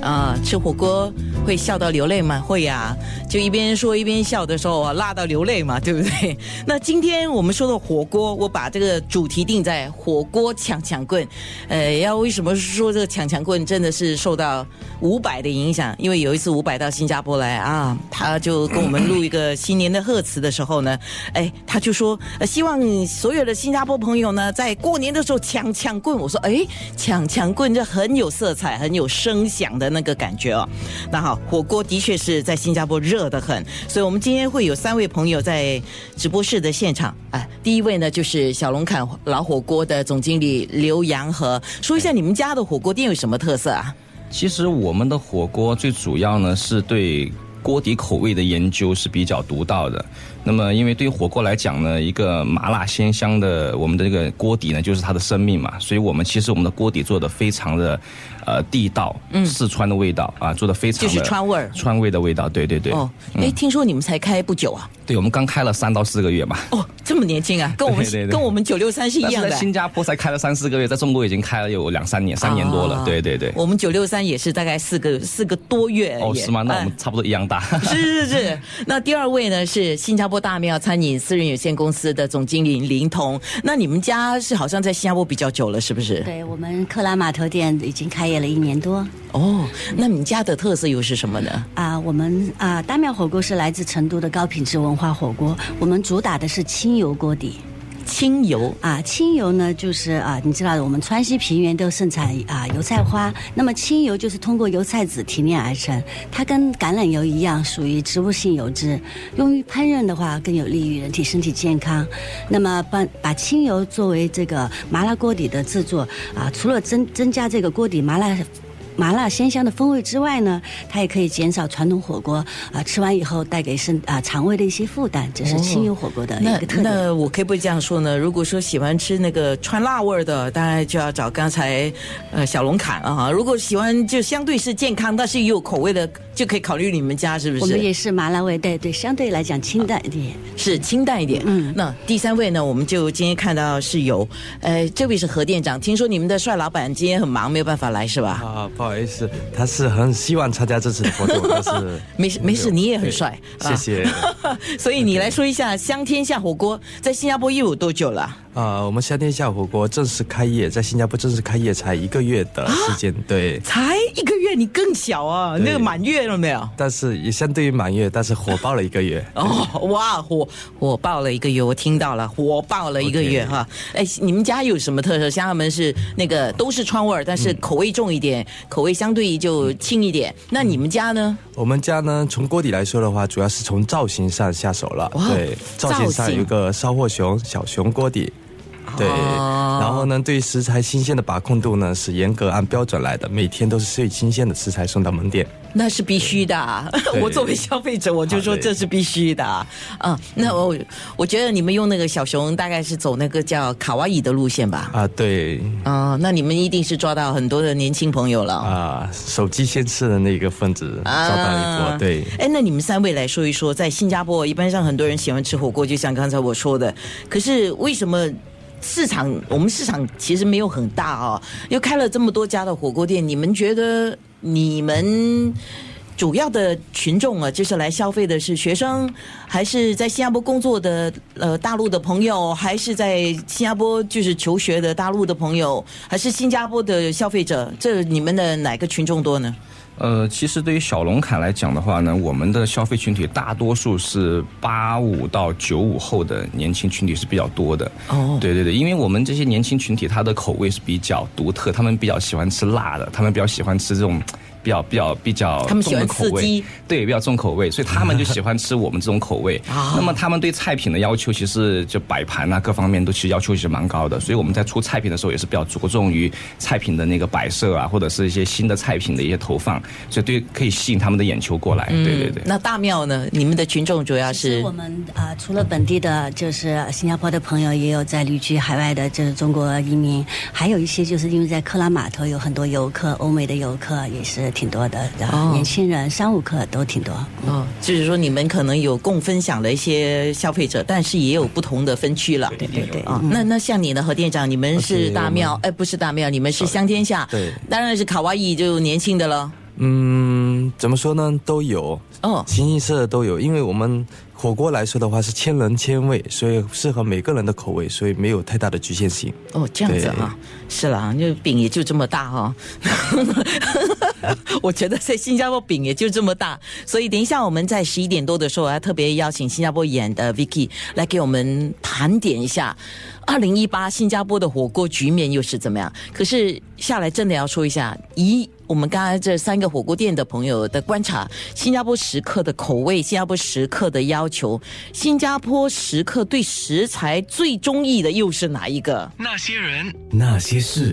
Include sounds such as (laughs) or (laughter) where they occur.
啊，吃火锅会笑到流泪吗？会呀，就一边说一边笑的时候啊，辣到流泪嘛，对不对？那今天我们说的火锅，我把这个主题定在火锅抢抢棍。呃，要为什么说这个抢抢棍真的是受到伍佰的影响？因为有一次伍佰到新加坡来啊，他就跟我们录一个新年的贺词的时候呢，哎，他就说，希望所有的新加坡朋友呢，在过年的时候抢抢棍。我说，哎，抢抢棍这很有色彩，很有声响的。那个感觉哦，那好，火锅的确是在新加坡热得很，所以我们今天会有三位朋友在直播室的现场。哎，第一位呢就是小龙坎老火锅的总经理刘洋和，说一下你们家的火锅店有什么特色啊？其实我们的火锅最主要呢是对锅底口味的研究是比较独到的。那么，因为对于火锅来讲呢，一个麻辣鲜香的我们的这个锅底呢，就是它的生命嘛。所以我们其实我们的锅底做的非常的。呃，地道，嗯，四川的味道啊，做的非常就是川味儿，川味的味道，对对对。哦，哎，听说你们才开不久啊？对，我们刚开了三到四个月嘛。哦，这么年轻啊，跟我们 (laughs) 跟我们九六三是一样的。在新加坡才开了三四个月，在中国已经开了有两三年，三年多了。对对对。我们九六三也是大概四个四个多月。哦，是吗？那我们差不多一样大。是是是。(laughs) 那第二位呢是新加坡大庙餐饮私人有限公司的总经理林彤。那你们家是好像在新加坡比较久了，是不是？对我们克拉码头店已经开业了一年多。哦，那你家的特色又是什么呢？啊，我们啊大庙火锅是来自成都的高品质文化火锅，我们主打的是清油锅底。清油啊，清油呢就是啊，你知道，我们川西平原都盛产啊油菜花，那么清油就是通过油菜籽提炼而成，它跟橄榄油一样，属于植物性油脂，用于烹饪的话更有利于人体身体健康。那么把把清油作为这个麻辣锅底的制作啊，除了增增加这个锅底麻辣。麻辣鲜香的风味之外呢，它也可以减少传统火锅啊吃完以后带给身啊肠胃的一些负担，这是清油火锅的一个特点。那我可以不可以这样说呢？如果说喜欢吃那个川辣味的，当然就要找刚才呃小龙坎啊。如果喜欢就相对是健康，但是也有口味的，就可以考虑你们家是不是？我们也是麻辣味，对对，相对来讲清淡一点，是清淡一点。嗯，那第三位呢，我们就今天看到是有，呃，这位是何店长，听说你们的帅老板今天很忙，没有办法来是吧？啊，不。好意思，他是很希望参加这次的活动，但是 (laughs) 没事没事，你也很帅，(laughs) 谢谢。(laughs) 所以你来说一下香天下火锅在新加坡又有多久了？啊，我们香天下火锅正式开业，在新加坡正式开业才一个月的时间，对，才一个月，你更小啊，那个满月了没有？但是也相对于满月，但是火爆了一个月。(laughs) 哦，哇，火火爆了一个月，我听到了，火爆了一个月哈。哎，你们家有什么特色？像他们是那个都是川味儿，但是口味重一点，口味相对于就轻一点。那你们家呢？我们家呢，从锅底来说的话，主要是从造型上下手了。对，造型上有个烧货熊、小熊锅底。对，然后呢，对食材新鲜的把控度呢是严格按标准来的，每天都是最新鲜的食材送到门店。那是必须的，(laughs) 我作为消费者，我就说这是必须的。啊，那我我觉得你们用那个小熊，大概是走那个叫卡哇伊的路线吧？啊，对。啊，那你们一定是抓到很多的年轻朋友了。啊，手机先吃的那个分子抓到一波。对。哎，那你们三位来说一说，在新加坡，一般上很多人喜欢吃火锅，就像刚才我说的，可是为什么？市场，我们市场其实没有很大哦，又开了这么多家的火锅店，你们觉得你们主要的群众啊，就是来消费的是学生，还是在新加坡工作的呃大陆的朋友，还是在新加坡就是求学的大陆的朋友，还是新加坡的消费者？这你们的哪个群众多呢？呃，其实对于小龙坎来讲的话呢，我们的消费群体大多数是八五到九五后的年轻群体是比较多的。哦，对对对，因为我们这些年轻群体他的口味是比较独特，他们比较喜欢吃辣的，他们比较喜欢吃这种。比较比较比较重的口味，对，比较重口味，所以他们就喜欢吃我们这种口味。(laughs) 那么他们对菜品的要求，其实就摆盘啊各方面都其实要求也是蛮高的。所以我们在出菜品的时候，也是比较着重于菜品的那个摆设啊，或者是一些新的菜品的一些投放，所以对可以吸引他们的眼球过来。对对对。那大庙呢？你们的群众主要是？我们啊，除了本地的，就是新加坡的朋友，也有在旅居海外的，就是中国移民，还有一些就是因为在克拉码头有很多游客，欧美的游客也是。挺多的，然后年轻人商务客都挺多。哦，就是说你们可能有共分享的一些消费者，但是也有不同的分区了。对对对。啊，那那像你呢何店长，你们是大庙，哎，不是大庙，你们是香天下。对，当然是卡哇伊就年轻的了。嗯，怎么说呢？都有哦，形形色色都有。因为我们火锅来说的话是千人千味，所以适合每个人的口味，所以没有太大的局限性。哦，这样子啊，是啦，就饼也就这么大哈。(laughs) 我觉得在新加坡饼也就这么大，所以等一下我们在十一点多的时候，我要特别邀请新加坡演的 Vicky 来给我们盘点一下。二零一八新加坡的火锅局面又是怎么样？可是下来真的要说一下，以我们刚才这三个火锅店的朋友的观察，新加坡食客的口味，新加坡食客的要求，新加坡食客对食材最中意的又是哪一个？那些人，那些事。